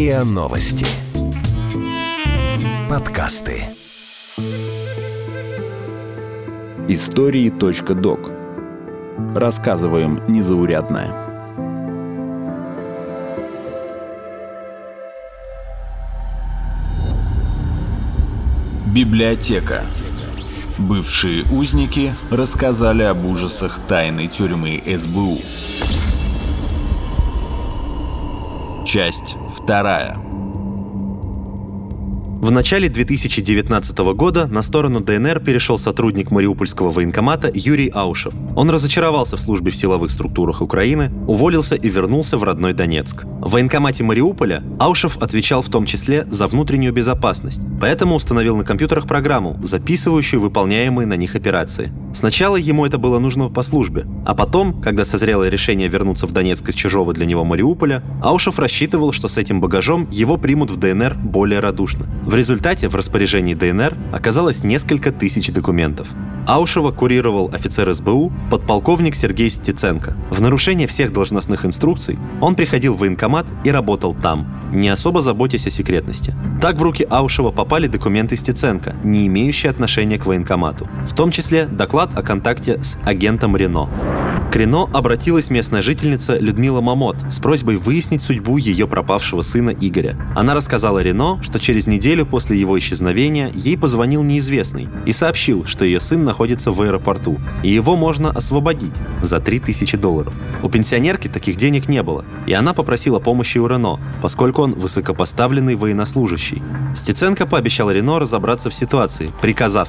РИА Новости. Подкасты. Истории.док. Рассказываем незаурядное. Библиотека. Бывшие узники рассказали об ужасах тайной тюрьмы СБУ. Часть вторая. В начале 2019 года на сторону ДНР перешел сотрудник Мариупольского военкомата Юрий Аушев. Он разочаровался в службе в силовых структурах Украины, уволился и вернулся в родной Донецк. В военкомате Мариуполя Аушев отвечал в том числе за внутреннюю безопасность, поэтому установил на компьютерах программу, записывающую выполняемые на них операции. Сначала ему это было нужно по службе, а потом, когда созрело решение вернуться в Донецк из чужого для него Мариуполя, Аушев рассчитывал, что с этим багажом его примут в ДНР более радушно. В результате в распоряжении ДНР оказалось несколько тысяч документов. Аушева курировал офицер СБУ, подполковник Сергей Стеценко. В нарушение всех должностных инструкций он приходил в военкомат и работал там, не особо заботясь о секретности. Так в руки Аушева попали документы Стеценко, не имеющие отношения к военкомату, в том числе доклад о контакте с агентом Рено. К Рено обратилась местная жительница Людмила Мамот с просьбой выяснить судьбу ее пропавшего сына Игоря. Она рассказала Рено, что через неделю после его исчезновения ей позвонил неизвестный и сообщил, что ее сын находится в аэропорту, и его можно освободить за 3000 долларов. У пенсионерки таких денег не было, и она попросила помощи у Рено, поскольку он высокопоставленный военнослужащий. Стеценко пообещал Рено разобраться в ситуации, приказав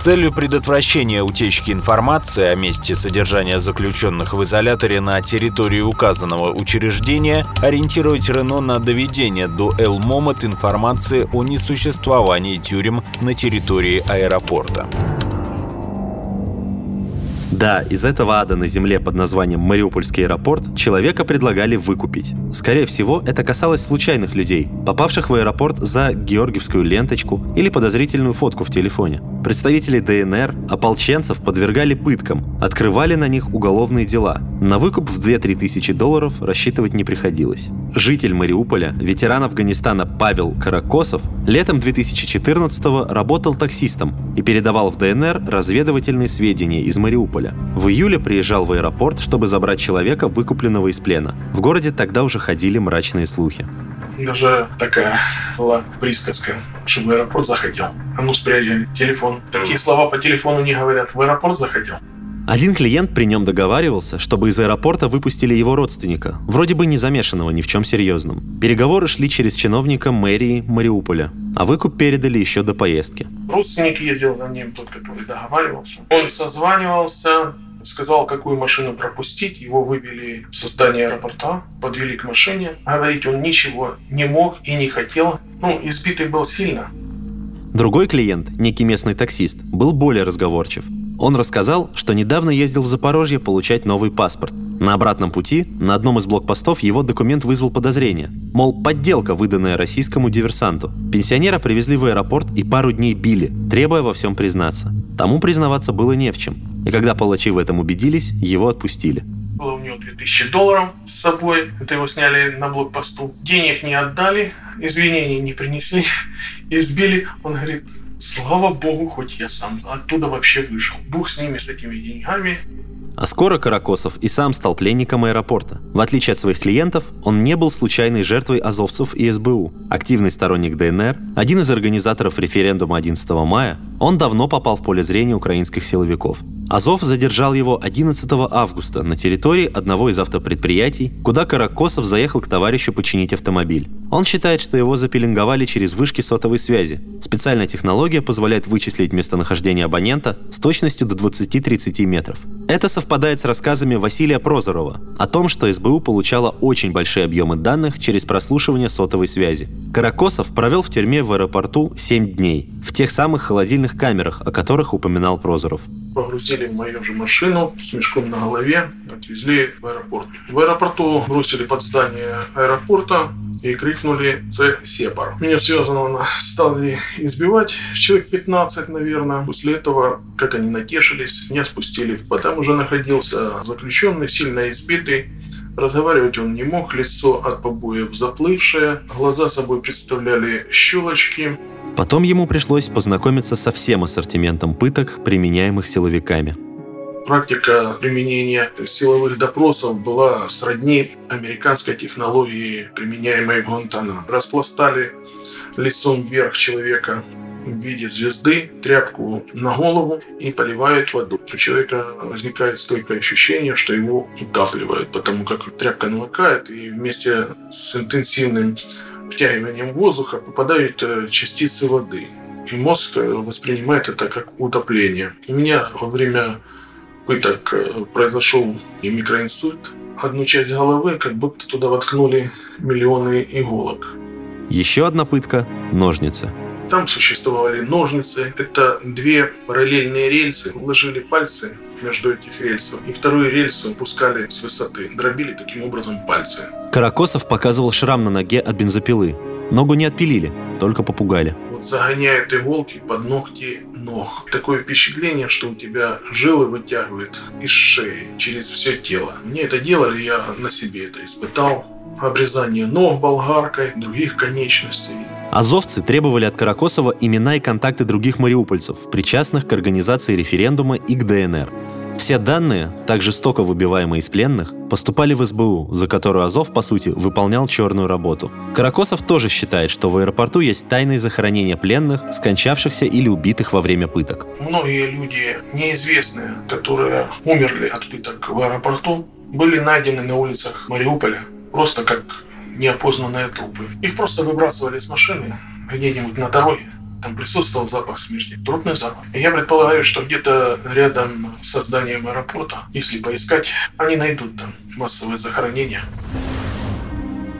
целью предотвращения утечки информации о месте содержания заключенных в изоляторе на территории указанного учреждения ориентировать Рено на доведение до Элмомот информации о несуществовании тюрем на территории аэропорта. Да, из этого ада на земле под названием Мариупольский аэропорт человека предлагали выкупить. Скорее всего, это касалось случайных людей, попавших в аэропорт за георгиевскую ленточку или подозрительную фотку в телефоне. Представители ДНР, ополченцев подвергали пыткам, открывали на них уголовные дела. На выкуп в 2-3 тысячи долларов рассчитывать не приходилось. Житель Мариуполя, ветеран Афганистана Павел Каракосов, летом 2014-го работал таксистом и передавал в ДНР разведывательные сведения из Мариуполя. В июле приезжал в аэропорт, чтобы забрать человека, выкупленного из плена. В городе тогда уже ходили мрачные слухи. Даже такая была присказка, чтобы в аэропорт заходил. А ну спрячь телефон. Такие слова по телефону не говорят. В аэропорт заходил. Один клиент при нем договаривался, чтобы из аэропорта выпустили его родственника, вроде бы не замешанного ни в чем серьезном. Переговоры шли через чиновника мэрии Мариуполя, а выкуп передали еще до поездки. Родственник ездил за ним, тот, который договаривался. Он созванивался, сказал, какую машину пропустить. Его вывели со здания аэропорта, подвели к машине. Говорить он ничего не мог и не хотел. Ну, избитый был сильно. Другой клиент, некий местный таксист, был более разговорчив. Он рассказал, что недавно ездил в Запорожье получать новый паспорт. На обратном пути на одном из блокпостов его документ вызвал подозрение. Мол, подделка, выданная российскому диверсанту. Пенсионера привезли в аэропорт и пару дней били, требуя во всем признаться. Тому признаваться было не в чем. И когда палачи в этом убедились, его отпустили. Было у него 2000 долларов с собой. Это его сняли на блокпосту. Денег не отдали, извинений не принесли, избили. Он говорит, Слава богу, хоть я сам оттуда вообще вышел. Бог с ними, с этими деньгами. А скоро Каракосов и сам стал пленником аэропорта. В отличие от своих клиентов, он не был случайной жертвой азовцев и СБУ. Активный сторонник ДНР, один из организаторов референдума 11 мая, он давно попал в поле зрения украинских силовиков. Азов задержал его 11 августа на территории одного из автопредприятий, куда Каракосов заехал к товарищу починить автомобиль. Он считает, что его запеленговали через вышки сотовой связи. Специальная технология позволяет вычислить местонахождение абонента с точностью до 20-30 метров. Это совпадает с рассказами Василия Прозорова о том, что СБУ получала очень большие объемы данных через прослушивание сотовой связи. Каракосов провел в тюрьме в аэропорту 7 дней, в тех самых холодильных камерах, о которых упоминал Прозоров погрузили в мою же машину с мешком на голове, отвезли в аэропорт. В аэропорту бросили под здание аэропорта и крикнули «Це Сепар». Меня связанного стали избивать, человек 15, наверное. После этого, как они натешились, меня спустили. Потом уже находился заключенный, сильно избитый, Разговаривать он не мог, лицо от побоев заплывшее, глаза собой представляли щелочки. Потом ему пришлось познакомиться со всем ассортиментом пыток, применяемых силовиками. Практика применения силовых допросов была сродни американской технологии, применяемой в Гуантанамо. Распластали лицом вверх человека в виде звезды, тряпку на голову и поливают воду. У человека возникает стойкое ощущение, что его утапливают, потому как тряпка намокает и вместе с интенсивным втягиванием воздуха попадают э, частицы воды. И мозг э, воспринимает это как утопление. У меня во время пыток э, произошел и микроинсульт. Одну часть головы как будто туда воткнули миллионы иголок. Еще одна пытка – ножницы. Там существовали ножницы. Это две параллельные рельсы. Вложили пальцы между этих рельсов. И вторую рельсу опускали с высоты. Дробили таким образом пальцы. Каракосов показывал шрам на ноге от бензопилы. Ногу не отпилили, только попугали. Вот загоняют иголки под ногти ног. Такое впечатление, что у тебя жилы вытягивают из шеи через все тело. Мне это делали, я на себе это испытал. Обрезание ног болгаркой, других конечностей. Азовцы требовали от Каракосова имена и контакты других мариупольцев, причастных к организации референдума и к ДНР. Все данные, так жестоко выбиваемые из пленных, поступали в СБУ, за которую Азов, по сути, выполнял черную работу. Каракосов тоже считает, что в аэропорту есть тайные захоронения пленных, скончавшихся или убитых во время пыток. Многие люди неизвестные, которые умерли от пыток в аэропорту, были найдены на улицах Мариуполя просто как неопознанные трупы. Их просто выбрасывали с машины где-нибудь на дороге. Там присутствовал запах смерти, трупный запах. И я предполагаю, что где-то рядом с зданием аэропорта, если поискать, они найдут там массовое захоронение.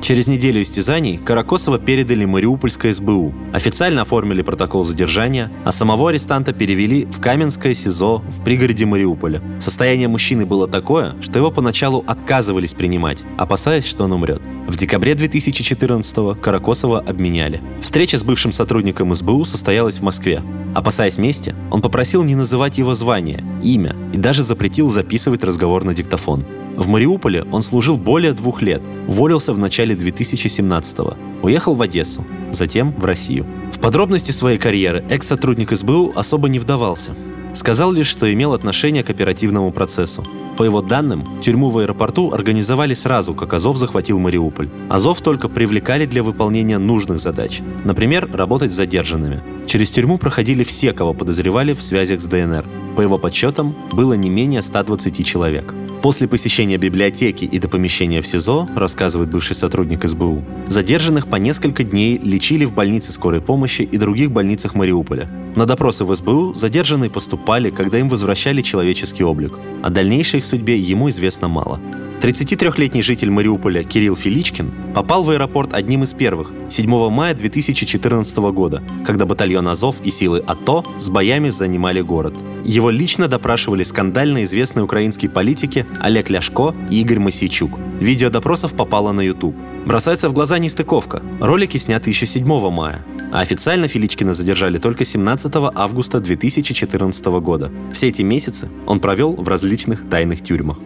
Через неделю истязаний Каракосова передали Мариупольское СБУ, официально оформили протокол задержания, а самого арестанта перевели в Каменское СИЗО в пригороде Мариуполя. Состояние мужчины было такое, что его поначалу отказывались принимать, опасаясь, что он умрет. В декабре 2014-го Каракосова обменяли. Встреча с бывшим сотрудником СБУ состоялась в Москве. Опасаясь мести, он попросил не называть его звание, имя и даже запретил записывать разговор на диктофон. В Мариуполе он служил более двух лет, уволился в начале 2017-го, уехал в Одессу, затем в Россию. В подробности своей карьеры экс-сотрудник СБУ особо не вдавался. Сказал лишь, что имел отношение к оперативному процессу. По его данным, тюрьму в аэропорту организовали сразу, как Азов захватил Мариуполь. Азов только привлекали для выполнения нужных задач. Например, работать с задержанными. Через тюрьму проходили все, кого подозревали в связях с ДНР. По его подсчетам, было не менее 120 человек. После посещения библиотеки и до помещения в СИЗО, рассказывает бывший сотрудник СБУ, задержанных по несколько дней лечили в больнице скорой помощи и других больницах Мариуполя. На допросы в СБУ задержанные поступали, когда им возвращали человеческий облик. О дальнейшей их судьбе ему известно мало. 33-летний житель Мариуполя Кирилл Филичкин попал в аэропорт одним из первых 7 мая 2014 года, когда батальон Азов и силы АТО с боями занимали город. Его лично допрашивали скандально известные украинские политики Олег Ляшко и Игорь Масичук. Видео допросов попало на YouTube. Бросается в глаза нестыковка. Ролики сняты еще 7 мая, а официально Филичкина задержали только 17 августа 2014 года. Все эти месяцы он провел в различных тайных тюрьмах.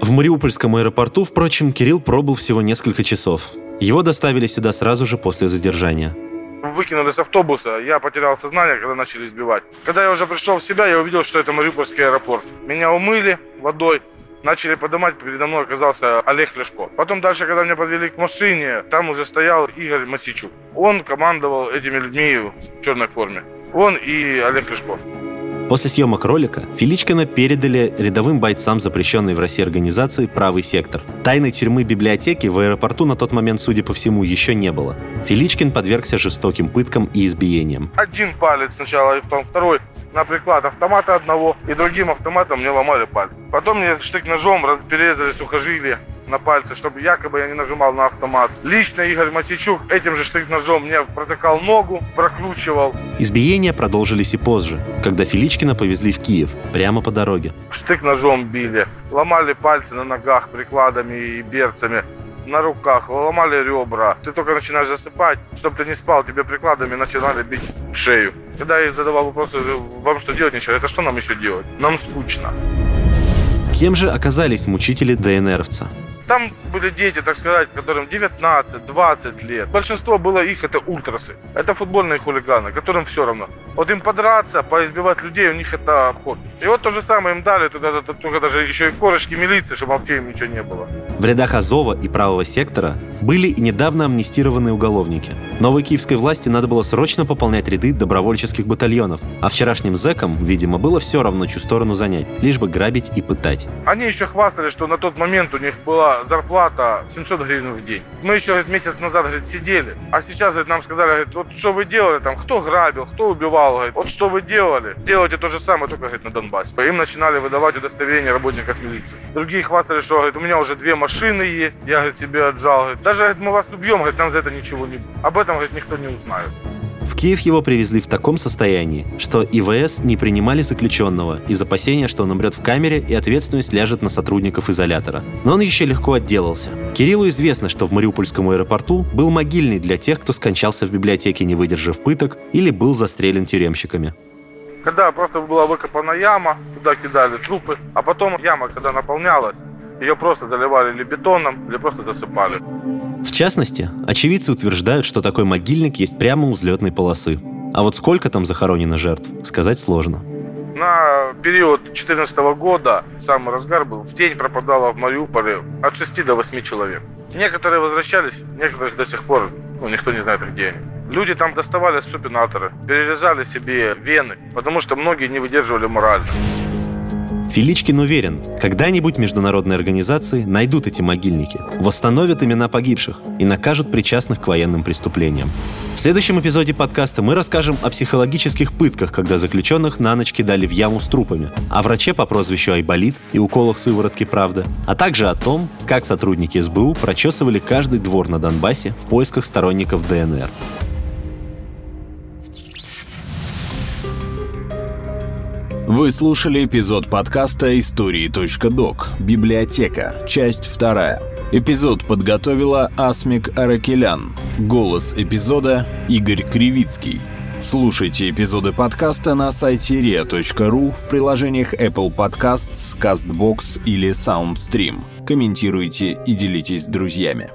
В Мариупольском аэропорту, впрочем, Кирилл пробыл всего несколько часов. Его доставили сюда сразу же после задержания. Выкинули с автобуса, я потерял сознание, когда начали избивать. Когда я уже пришел в себя, я увидел, что это Мариупольский аэропорт. Меня умыли водой, начали поднимать, передо мной оказался Олег Ляшко. Потом дальше, когда меня подвели к машине, там уже стоял Игорь Масичук. Он командовал этими людьми в черной форме. Он и Олег Ляшко. После съемок ролика Филичкина передали рядовым бойцам запрещенной в России организации «Правый сектор». Тайной тюрьмы библиотеки в аэропорту на тот момент, судя по всему, еще не было. Филичкин подвергся жестоким пыткам и избиениям. Один палец сначала, и потом второй на приклад автомата одного, и другим автоматом мне ломали палец. Потом мне штык-ножом перерезали сухожилие на пальце, чтобы якобы я не нажимал на автомат. Лично Игорь Масичук этим же штык-ножом мне протыкал ногу, прокручивал. Избиения продолжились и позже, когда Филичкина повезли в Киев, прямо по дороге. Штык-ножом били, ломали пальцы на ногах прикладами и берцами на руках, ломали ребра. Ты только начинаешь засыпать, чтобы ты не спал, тебе прикладами начинали бить в шею. Когда я задавал вопросы, вам что делать ничего, это что нам еще делать? Нам скучно. Кем же оказались мучители ДНРовца? Там были дети, так сказать, которым 19-20 лет. Большинство было их, это ультрасы. Это футбольные хулиганы, которым все равно. Вот им подраться, поизбивать людей, у них это обход. И вот то же самое им дали, туда, только даже еще и корочки милиции, чтобы вообще им ничего не было. В рядах Азова и правого сектора были и недавно амнистированные уголовники. Новой киевской власти надо было срочно пополнять ряды добровольческих батальонов, а вчерашним зэкам, видимо, было все равно, чью сторону занять, лишь бы грабить и пытать. Они еще хвастались, что на тот момент у них была зарплата 700 гривен в день. Мы еще говорит, месяц назад говорит, сидели, а сейчас говорит, нам сказали, говорит, вот что вы делали там, кто грабил, кто убивал, говорит, вот что вы делали. Делайте то же самое, только говорит, на Донбассе. Им начинали выдавать удостоверения работников милиции. Другие хвастали, что говорит, у меня уже две машины есть, я говорит, себе отжал. Говорит, Даже говорит, мы вас убьем, говорит, нам за это ничего не будет. Об этом говорит, никто не узнает. В Киев его привезли в таком состоянии, что ИВС не принимали заключенного из опасения, что он умрет в камере и ответственность ляжет на сотрудников изолятора. Но он еще легко отделался. Кириллу известно, что в Мариупольском аэропорту был могильный для тех, кто скончался в библиотеке, не выдержав пыток, или был застрелен тюремщиками. Когда просто была выкопана яма, туда кидали трупы, а потом яма, когда наполнялась, ее просто заливали или бетоном, или просто засыпали. В частности, очевидцы утверждают, что такой могильник есть прямо у взлетной полосы. А вот сколько там захоронено жертв, сказать сложно. На период 2014 года, самый разгар был, в день пропадало в Мариуполе от 6 до 8 человек. Некоторые возвращались, некоторых до сих пор, ну, никто не знает, где они. Люди там доставали супинаторы, перерезали себе вены, потому что многие не выдерживали морально. Филичкин уверен, когда-нибудь международные организации найдут эти могильники, восстановят имена погибших и накажут причастных к военным преступлениям. В следующем эпизоде подкаста мы расскажем о психологических пытках, когда заключенных на ночь кидали в яму с трупами, о враче по прозвищу Айболит и уколах сыворотки «Правда», а также о том, как сотрудники СБУ прочесывали каждый двор на Донбассе в поисках сторонников ДНР. Вы слушали эпизод подкаста «Истории.док. Библиотека. Часть вторая». Эпизод подготовила Асмик Аракелян. Голос эпизода Игорь Кривицкий. Слушайте эпизоды подкаста на сайте ria.ru в приложениях Apple Podcasts, CastBox или SoundStream. Комментируйте и делитесь с друзьями.